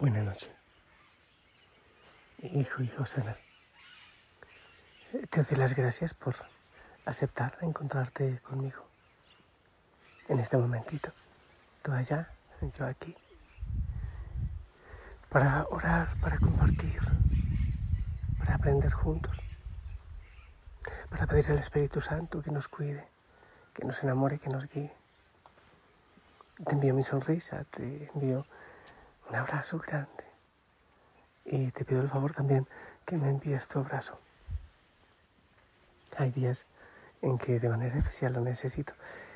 Buenas noches. Hijo, hijo sana. Te doy las gracias por aceptar encontrarte conmigo en este momentito. Tú allá, yo aquí. Para orar, para compartir, para aprender juntos, para pedir al Espíritu Santo que nos cuide, que nos enamore, que nos guíe. Te envío mi sonrisa, te envío un abrazo grande. Y te pido el favor también que me envíes tu abrazo. Hay días en que de manera especial lo necesito.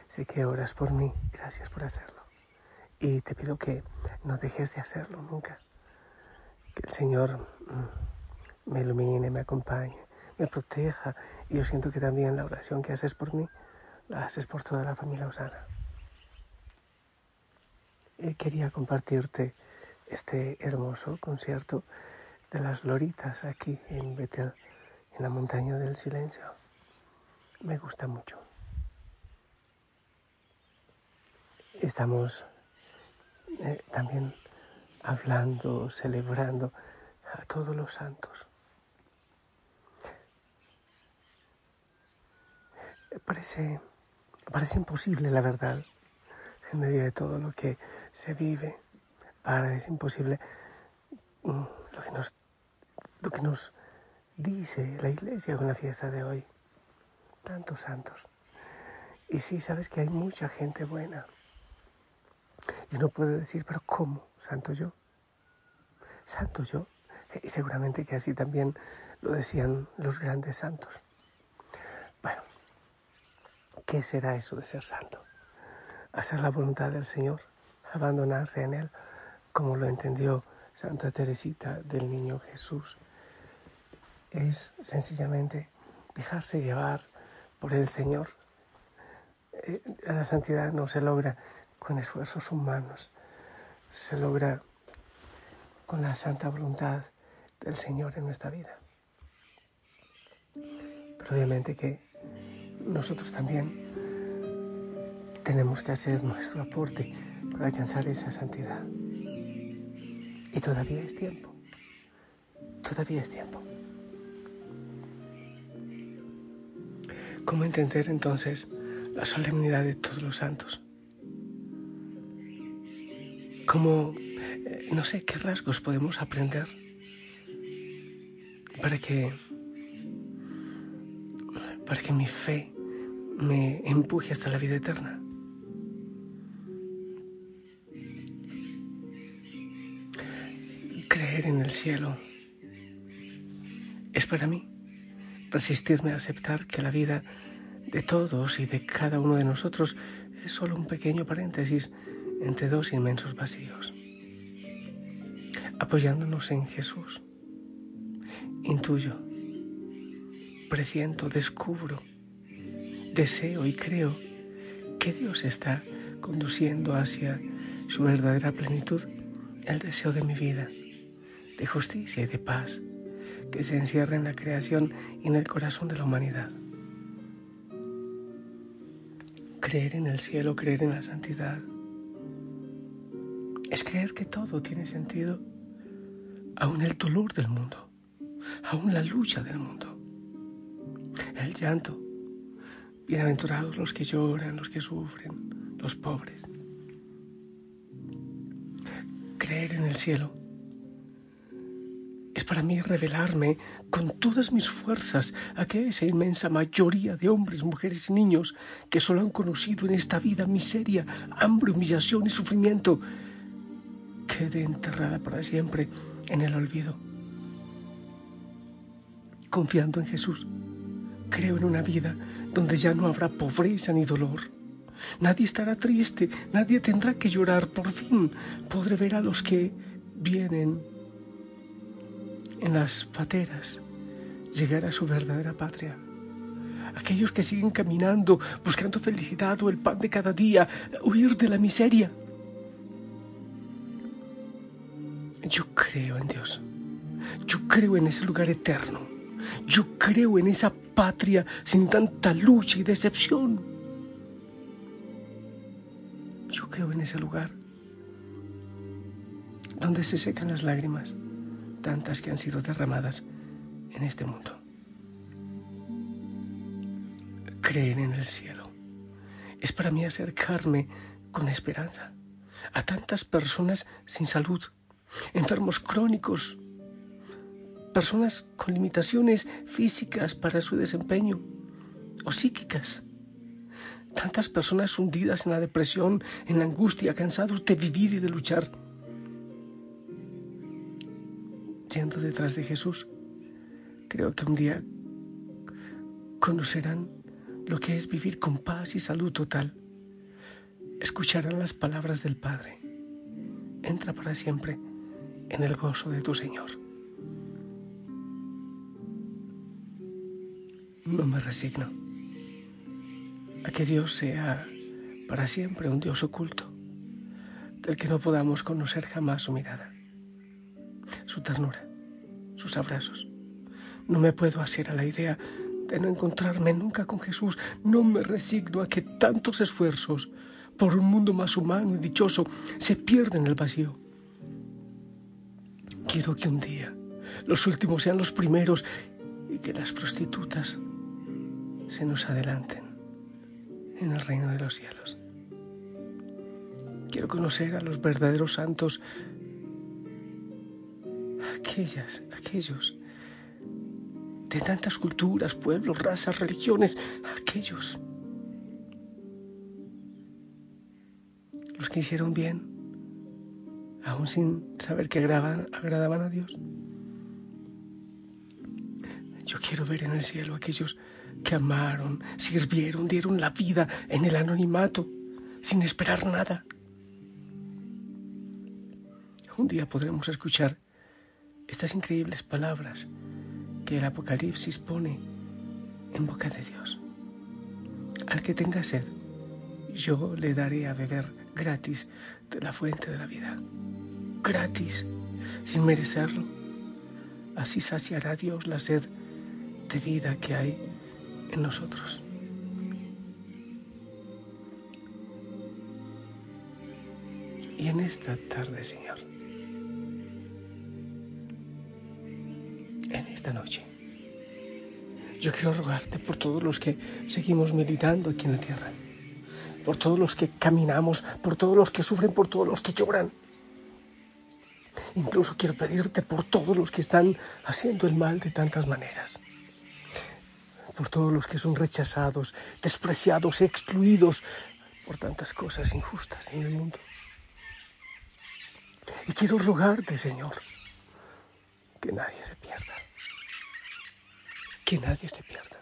Sé que oras por mí, gracias por hacerlo. Y te pido que no dejes de hacerlo nunca. Que el Señor mm, me ilumine, me acompañe, me proteja. Y yo siento que también la oración que haces por mí, la haces por toda la familia Osana. Y quería compartirte este hermoso concierto de las loritas aquí en Betel, en la montaña del silencio. Me gusta mucho. Estamos eh, también hablando, celebrando a todos los santos. Parece, parece imposible, la verdad, en medio de todo lo que se vive para es imposible. Mm, lo que nos lo que nos dice la iglesia con la fiesta de hoy. Tantos santos. Y sí sabes que hay mucha gente buena. Y uno puede decir pero cómo santo yo santo yo y seguramente que así también lo decían los grandes santos. Bueno qué será eso de ser santo hacer la voluntad del Señor abandonarse en él como lo entendió Santa Teresita del Niño Jesús. Es sencillamente dejarse llevar por el Señor. Eh, la santidad no se logra con esfuerzos humanos, se logra con la santa voluntad del Señor en nuestra vida. Pero obviamente que nosotros también tenemos que hacer nuestro aporte para alcanzar esa santidad. Y todavía es tiempo. Todavía es tiempo. ¿Cómo entender entonces la solemnidad de todos los santos? ¿Cómo, eh, no sé, qué rasgos podemos aprender para que, para que mi fe me empuje hasta la vida eterna? En el cielo es para mí resistirme a aceptar que la vida de todos y de cada uno de nosotros es solo un pequeño paréntesis entre dos inmensos vacíos. Apoyándonos en Jesús, intuyo, presiento, descubro, deseo y creo que Dios está conduciendo hacia su verdadera plenitud el deseo de mi vida de justicia y de paz que se encierra en la creación y en el corazón de la humanidad. Creer en el cielo, creer en la santidad, es creer que todo tiene sentido, aún el dolor del mundo, aún la lucha del mundo, el llanto. Bienaventurados los que lloran, los que sufren, los pobres. Creer en el cielo para mí revelarme con todas mis fuerzas a que esa inmensa mayoría de hombres, mujeres y niños que solo han conocido en esta vida miseria, hambre, humillación y sufrimiento, quede enterrada para siempre en el olvido. confiando en Jesús. Creo en una vida donde ya no habrá pobreza ni dolor. Nadie estará triste, nadie tendrá que llorar. Por fin podré ver a los que vienen en las pateras llegar a su verdadera patria. Aquellos que siguen caminando, buscando felicidad o el pan de cada día, huir de la miseria. Yo creo en Dios. Yo creo en ese lugar eterno. Yo creo en esa patria sin tanta lucha y decepción. Yo creo en ese lugar donde se secan las lágrimas, tantas que han sido derramadas en este mundo. Creer en el cielo es para mí acercarme con esperanza a tantas personas sin salud, enfermos crónicos, personas con limitaciones físicas para su desempeño o psíquicas. Tantas personas hundidas en la depresión, en la angustia, cansados de vivir y de luchar. Yendo detrás de Jesús, creo que un día conocerán lo que es vivir con paz y salud total. Escucharán las palabras del Padre. Entra para siempre en el gozo de tu Señor. No me resigno a que Dios sea para siempre un Dios oculto, del que no podamos conocer jamás su mirada, su ternura, sus abrazos. No me puedo hacer a la idea de no encontrarme nunca con Jesús. No me resigno a que tantos esfuerzos por un mundo más humano y dichoso se pierden en el vacío. Quiero que un día los últimos sean los primeros y que las prostitutas se nos adelanten en el reino de los cielos. Quiero conocer a los verdaderos santos, aquellas, aquellos de tantas culturas, pueblos, razas, religiones, aquellos, los que hicieron bien, aún sin saber que agradaban, a Dios. Yo quiero ver en el cielo aquellos que amaron, sirvieron, dieron la vida en el anonimato, sin esperar nada. Un día podremos escuchar estas increíbles palabras que el Apocalipsis pone en boca de Dios. Al que tenga sed, yo le daré a beber gratis de la fuente de la vida. Gratis, sin merecerlo. Así saciará Dios la sed de vida que hay en nosotros. Y en esta tarde, Señor, esta noche, yo quiero rogarte por todos los que seguimos meditando aquí en la tierra, por todos los que caminamos, por todos los que sufren, por todos los que lloran. Incluso quiero pedirte por todos los que están haciendo el mal de tantas maneras por todos los que son rechazados, despreciados, excluidos por tantas cosas injustas en el mundo. Y quiero rogarte, Señor, que nadie se pierda, que nadie se pierda,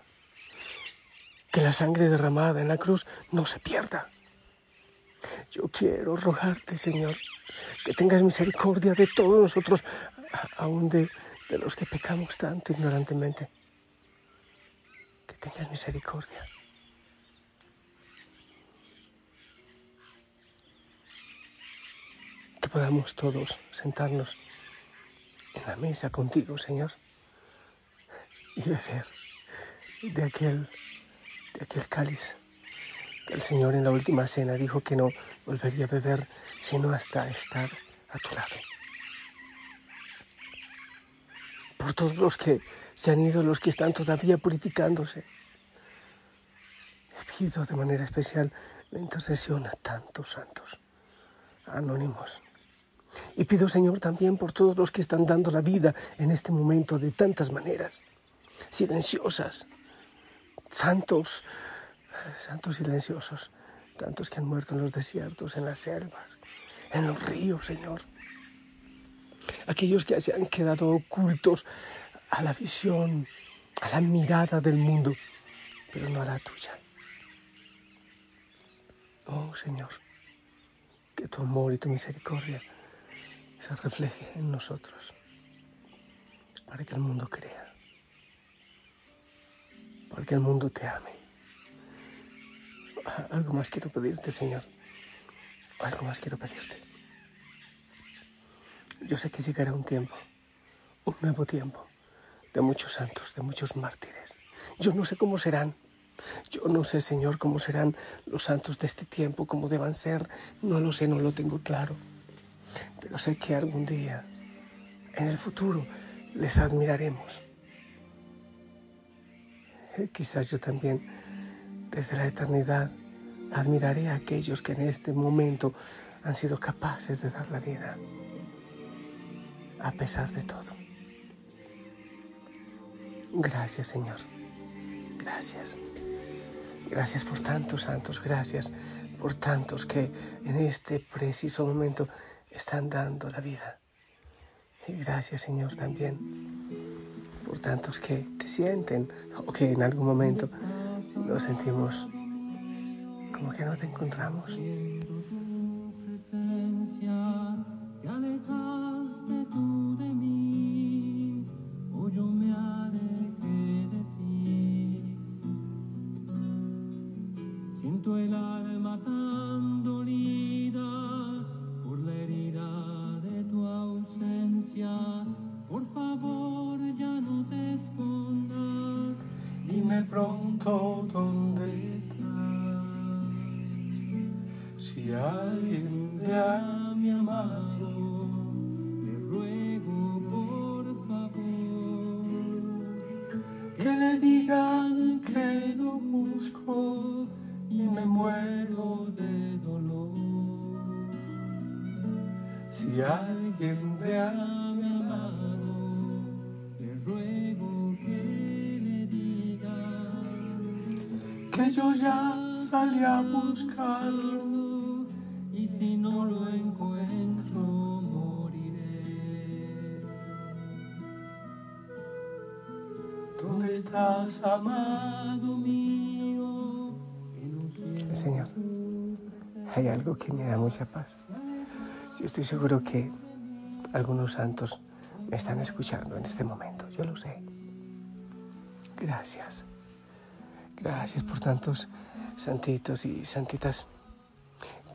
que la sangre derramada en la cruz no se pierda. Yo quiero rogarte, Señor, que tengas misericordia de todos nosotros, aun de, de los que pecamos tanto ignorantemente tengas misericordia. Que podamos todos sentarnos en la mesa contigo, Señor, y beber de aquel, de aquel cáliz que el Señor en la última cena dijo que no volvería a beber sino hasta estar a tu lado. Por todos los que se han ido los que están todavía purificándose. Pido de manera especial la intercesión a tantos santos anónimos. Y pido, Señor, también por todos los que están dando la vida en este momento de tantas maneras, silenciosas, santos, santos silenciosos, tantos que han muerto en los desiertos, en las selvas, en los ríos, Señor. Aquellos que se han quedado ocultos a la visión a la mirada del mundo, pero no a la tuya. Oh Señor, que tu amor y tu misericordia se refleje en nosotros, para que el mundo crea, para el mundo te ame. Algo más quiero pedirte, Señor. Algo más quiero pedirte. Yo sé que llegará un tiempo, un nuevo tiempo, de muchos santos, de muchos mártires. Yo no sé cómo serán. Yo no sé, Señor, cómo serán los santos de este tiempo, cómo deban ser. No lo sé, no lo tengo claro. Pero sé que algún día, en el futuro, les admiraremos. Eh, quizás yo también, desde la eternidad, admiraré a aquellos que en este momento han sido capaces de dar la vida, a pesar de todo. Gracias, Señor. Gracias. Gracias por tantos santos, gracias por tantos que en este preciso momento están dando la vida. Y gracias, Señor, también por tantos que te sienten o que en algún momento nos sentimos como que no te encontramos. Pronto dónde estás. Si alguien me ha mi amado, le ruego por favor que le digan que lo busco y me muero de dolor. Si alguien me ha yo ya salí a buscarlo. y si no lo encuentro moriré. ¿Dónde estás, amado mío? Señor, hay algo que me da mucha paz. Yo estoy seguro que algunos santos me están escuchando en este momento, yo lo sé. Gracias. Gracias por tantos santitos y santitas.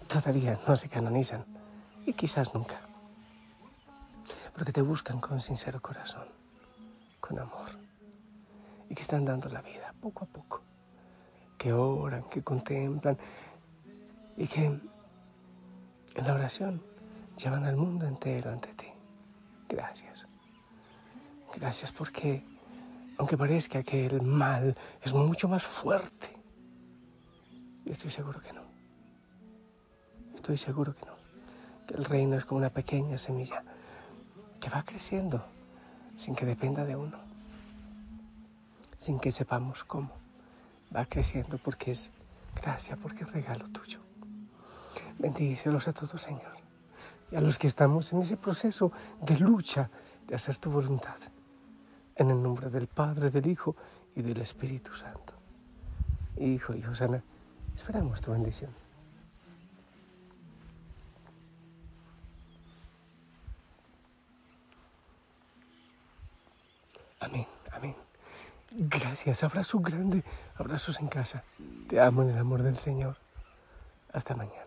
Todavía no se canonizan y quizás nunca. Porque te buscan con sincero corazón, con amor. Y que están dando la vida poco a poco. Que oran, que contemplan y que en la oración llevan al mundo entero ante ti. Gracias. Gracias porque, aunque parezca que el mal es mucho más fuerte, estoy seguro que no. Estoy seguro que no. Que el reino es como una pequeña semilla que va creciendo sin que dependa de uno, sin que sepamos cómo. Va creciendo porque es gracia, porque es regalo tuyo. Bendícelos a todos, Señor. Y a los que estamos en ese proceso de lucha de hacer tu voluntad. En el nombre del Padre, del Hijo y del Espíritu Santo. Hijo y Josana, esperamos tu bendición. Amén, amén. Gracias, abrazo grande, abrazos en casa. Te amo en el amor del Señor. Hasta mañana.